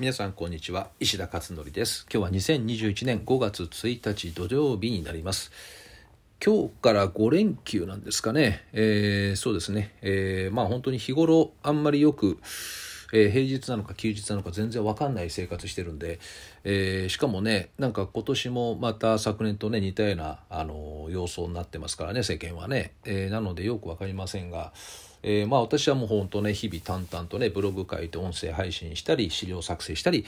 皆さんこんにちは。石田勝則です。今日は2021年5月1日土曜日になります。今日から5連休なんですかね、えー、そうですね、えー、まあ本当に日頃あんまりよくえー、平日なのか休日なのか全然わかんない生活してるんで、えー、しかもねなんか今年もまた昨年とね似たような、あのー、様相になってますからね世間はね、えなのでよく分かりませんが、えまあ私はもう本当ね日々淡々とねブログ書いて音声配信したり資料作成したり、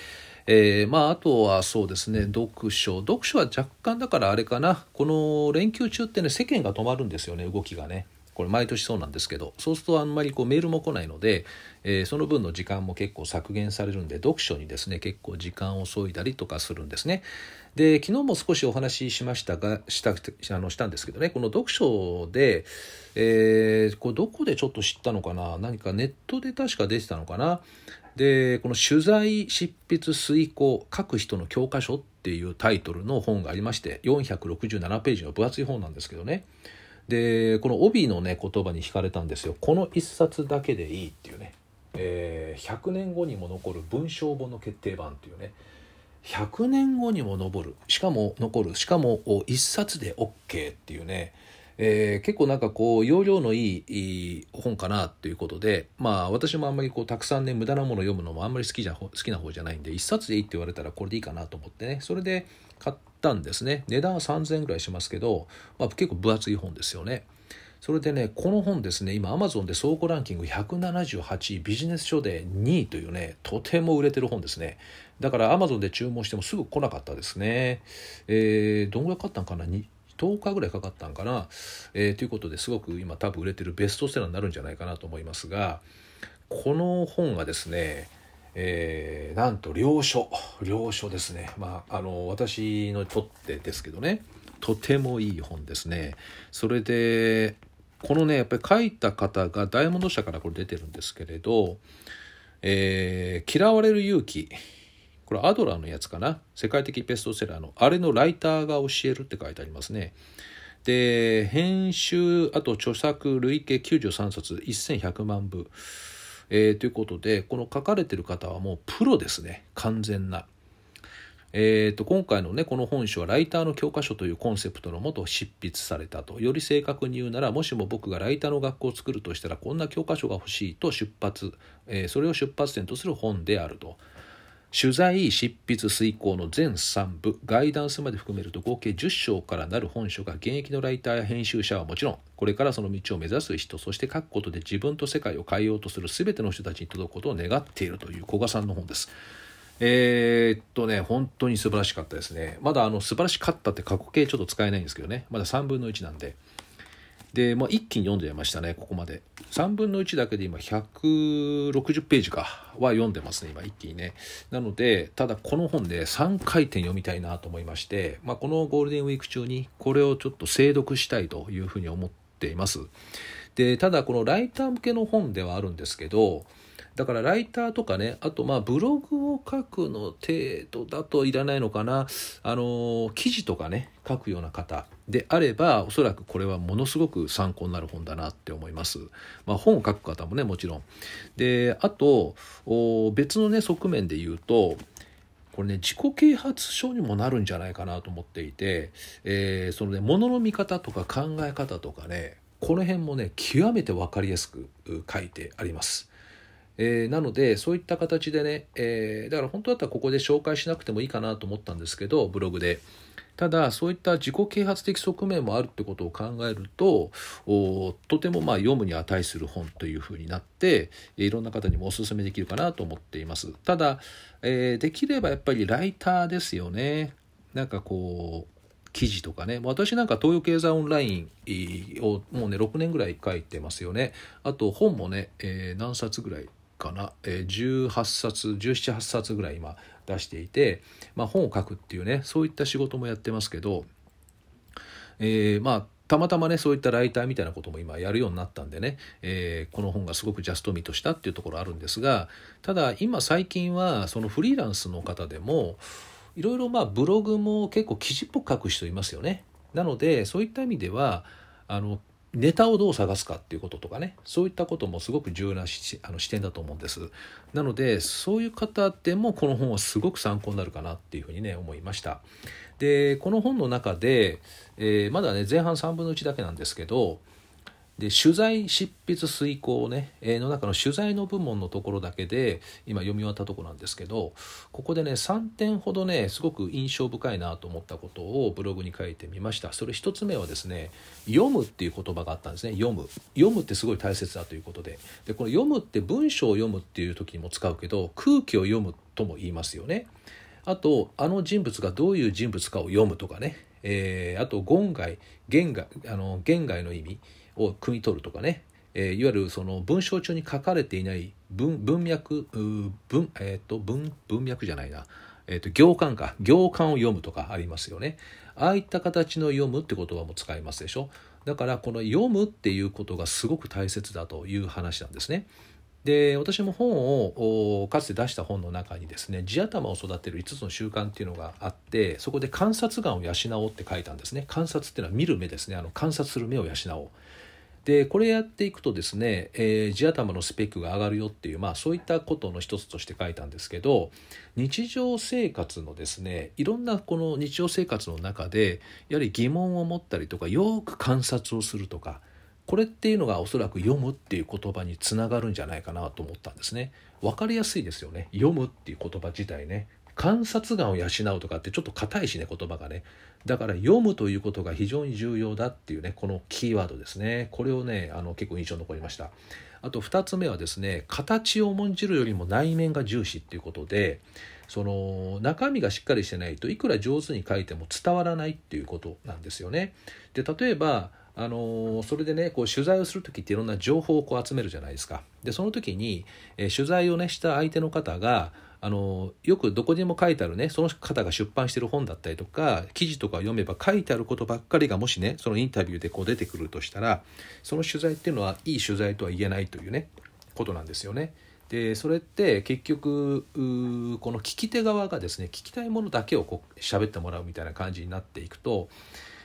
えまああとはそうですね読書読書は若干だからあれかなこの連休中ってね世間が止まるんですよね動きがね。これ毎年そうなんですけどそうするとあんまりこうメールも来ないので、えー、その分の時間も結構削減されるんで読書にですね結構時間を削いだりとかするんですね。で昨日も少しお話ししましたがしたあのしたんですけどねこの読書で、えー、これどこでちょっと知ったのかな？何かネットで確か出てたのかな？でこの取材執筆遂行書く人の教科書っていうタイトルの本がありまして467ページの分厚い本なんですけどね。でこの帯のね言葉に惹かれたんですよ。この一冊だけでいいっていうね、えー、100年後にも残る文章本の決定版っていうね。100年後にも残る。しかも残る。しかも一冊で OK っていうね。えー、結構なんかこう容量のいい本かなっていうことでまあ私もあんまりこうたくさんね無駄なもの読むのもあんまり好きじゃ好きな方じゃないんで一冊でいいって言われたらこれでいいかなと思ってね。それで買ったんですね。値段は3000円ぐらいしますけど、まあ、結構分厚い本ですよね。それでねこの本ですね今アマゾンで倉庫ランキング178位ビジネス書で2位というねとても売れてる本ですね。だからアマゾンで注文してもすぐ来なかったですね。えー、どんぐらい買ったんかな？10日ぐらいかかったんかな、えー、ということですごく今多分売れてるベストセラーになるんじゃないかなと思いますがこの本がですねえー、なんと領書領書ですね。まああの私のとってですけどね。とてもいい本ですね。それでこのねやっぱり書いた方がダイヤモンド社からこれ出てるんですけれど「えー、嫌われる勇気」これアドラーのやつかな？世界的ベストセラーのあれのライターが教えるって書いてありますね。で編集あと著作累計93冊1100万部。えー、ということでこの書かれてる方はもうプロですね。完全な。えーと、今回のねこの本書はライターの教科書というコンセプトのもと執筆されたと。より正確に言うならもしも僕がライターの学校を作るとしたらこんな教科書が欲しいと出発、えー、それを出発点とする本であると。取材執筆遂行の全3部ガイダンスまで含めると合計10章からなる本書が現役のライターや編集者はもちろんこれからその道を目指す人そして書くことで自分と世界を変えようとする全ての人たちに届くことを願っているという古賀さんの本です。えー、っとね本当に素晴らしかったですねまだあの素晴らしかったって過去形ちょっと使えないんですけどねまだ3分の1なんで。で、まあ、一気に読んでましたねここまで。3分の1だけで今160ページか。は読んでますね今一気にね。なのでただこの本で3回転読みたいなと思いまして、まあ、このゴールデンウィーク中にこれをちょっと精読したいというふうに思っています。でただこのライター向けの本ではあるんですけどだからライターとかねあとまあブログを書くの程度だといらないのかなあの記事とかね書くような方であればおそらくこれはものすごく参考になる本だなって思います。まあ、本を書く方もねもちろん。であと別のね側面で言うとこれね自己啓発書にもなるんじゃないかなと思っていて、えー、そのねものの見方とか考え方とかねこの辺もね極めて分かりやすく書いてあります。えー、なのでそういった形でね、えー、だから本当だったらここで紹介しなくてもいいかなと思ったんですけどブログで。ただそういった自己啓発的側面もあるってことを考えるととてもまあ読むに値する本というふうになっていろんな方にもおすすめできるかなと思っています。ただ、えー、できればやっぱりライターですよね。なんかこう記事とかね。私なんか東洋経済オンラインをもうね6年ぐらい書いてますよね。あと本もね、えー、何冊ぐらいかな、えー、18冊178冊ぐらい今出していて、まあ、本を書くっていうねそういった仕事もやってますけど、えー、まあたまたまねそういったライターみたいなことも今やるようになったんでね、えー、この本がすごくジャストミートしたっていうところあるんですがただ今最近はそのフリーランスの方でもいろいろまあブログも結構記事っぽく書く人いますよね。なのでそういった意味ではあのネタをどう探すかっていうこととかねそういったこともすごく重要なあの視点だと思うんです。なのでそういう方でもこの本はすごく参考になるかなっていうふうにね思いました。でこの本の中で、えー、まだね前半3分の1だけなんですけどで取材執筆遂行ね、えー、の中の取材の部門のところだけで今読み終わったとこなんですけどここでね3点ほどねすごく印象深いなと思ったことをブログに書いてみました。それ1つ目はですね読むっていう言葉があったんですね。読む。読むってすごい大切だということで。でこの読むって文章を読むっていう時にも使うけど空気を読むとも言いますよね。あとあの人物がどういう人物かを読むとかね、えー、あと言外言外あの言外の意味を汲み取るとかね、えー、いわゆるその文章中に書かれていない文文脈文,、えーと、文文脈じゃないな、えーと、行間か。行間を読むとかありますよね。ああいった形の読むって言葉も使いますでしょ。だからこの読むっていうことがすごく大切だという話なんですね。で私も本をかつて出した本の中にですね地頭を育てる5つの習慣っていうのがあってそこで観察眼を養おうって書いたんですね。観察っていうのは見る目ですね。あの観察する目を養おう。でこれやっていくとですね、えー、地頭のスペックが上がるよっていう、まあ、そういったことの一つとして書いたんですけど日常生活のですねいろんなこの日常生活の中でやはり疑問を持ったりとかよく観察をするとかこれっていうのがおそらく読むっていう言葉につながるんじゃないかなと思ったんですね。分かりやすいですよね。読むっていう言葉自体ね。観察眼を養うとかってちょっと硬いしね言葉がね。だから読むということが非常に重要だっていうねこのキーワードですね。これをねあの結構印象に残りました。あと2つ目はですね形を重んじるよりも内面が重視っていうことでその中身がしっかりしてないといくら上手に書いても伝わらないっていうことなんですよね。で例えばあのそれでねこう取材をする時っていろんな情報をこう集めるじゃないですかでその時に、え取材をねした相手の方があのよくどこにも書いてあるねその方が出版してる本だったりとか記事とか読めば書いてあることばっかりがもしねそのインタビューでこう出てくるとしたらその取材っていうのはいい取材とは言えないというねことなんですよね。でそれって結局この聞き手側がですね聞きたいものだけをこう喋ってもらうみたいな感じになっていくと、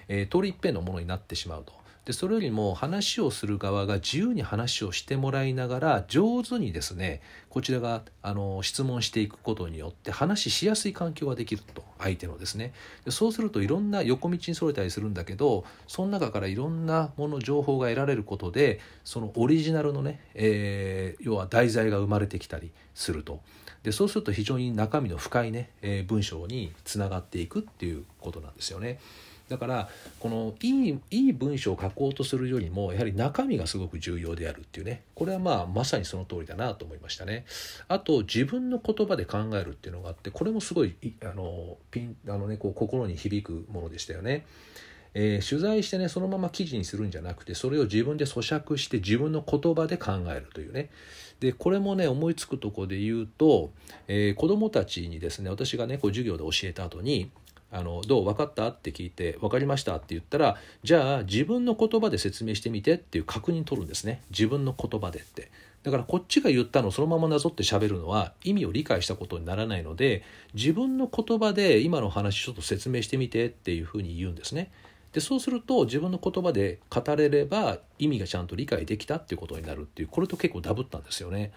えー、通り一遍のものになってしまうと。でそれよりも話をする側が自由に話をしてもらいながら上手にですねこちらがあの質問していくことによって話しやすい環境ができると相手のですねでそうするといろんな横道にそれたりするんだけどその中からいろんなもの情報が得られることでそのオリジナルのね、えー、要は題材が生まれてきたりすると。でそうすると非常に中身の深いね、えー、文章につながっていくっていうことなんですよね。だからこのいいいい文章を書こうとするよりもやはり中身がすごく重要であるっていうねこれはまあまさにその通りだなと思いましたね。あと自分の言葉で考えるっていうのがあってこれもすごいあのピンあの、ね、こう心に響くものでしたよね。えー、取材してねそのまま記事にするんじゃなくてそれを自分で咀嚼して自分の言葉で考えるというねでこれもね思いつくとこで言うと、えー、子どもたちにですね私がねこう授業で教えた後にあのどう分かった？って聞いて分かりました？って言ったらじゃあ自分の言葉で説明してみてっていう確認取るんですね。自分の言葉でって。だからこっちが言ったのをそのままなぞって喋るのは意味を理解したことにならないので自分の言葉で今の話ちょっと説明してみてっていうふうに言うんですね。でそうすると自分の言葉で語れれば意味がちゃんと理解できたっていうことになるっていうこれと結構ダブったんですよね。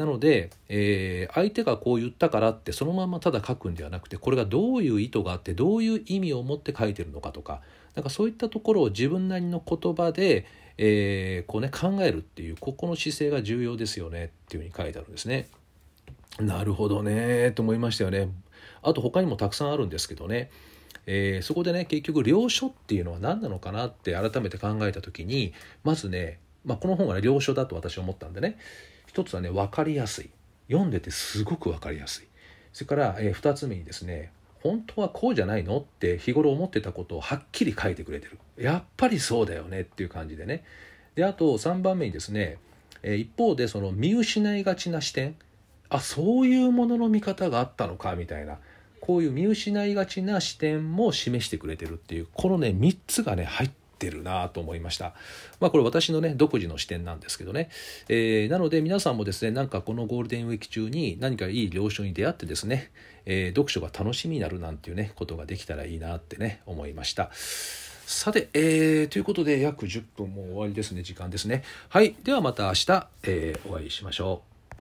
なので、えー、相手がこう言ったからってそのままただ書くんではなくてこれがどういう意図があってどういう意味を持って書いてるのかとかなんかそういったところを自分なりの言葉で、えー、こうね考えるっていうここの姿勢が重要ですよねっていうふうに書いてあるんですね。なるほどねと思いましたよね。あと他にもたくさんあるんですけどね。えー、そこでね結局領書っていうのは何なのかなって改めて考えた時にまずね、まあ、この本がね領書だと私は思ったんでね一つはね分かりやすい。読んでてすごく分かりやすい。それから、え、2つ目にですね本当はこうじゃないのって日頃思ってたことをはっきり書いてくれてる。やっぱりそうだよねっていう感じでね。であと3番目にですね、え、一方でその見失いがちな視点。あそういうものの見方があったのかみたいな。こういう見失いがちな視点も示してくれてるっていうこのね3つがね入ってってるなと思いました。まあこれ私のね独自の視点なんですけどね、えー、なので皆さんもですねなんかこのゴールデンウィーク中に何かいい領書に出会ってですね、えー、読書が楽しみになるなんていうねことができたらいいなってね思いました。さて、えー、ということで約10分も終わりですね時間ですねはいではまた明日、えー、お会いしましょう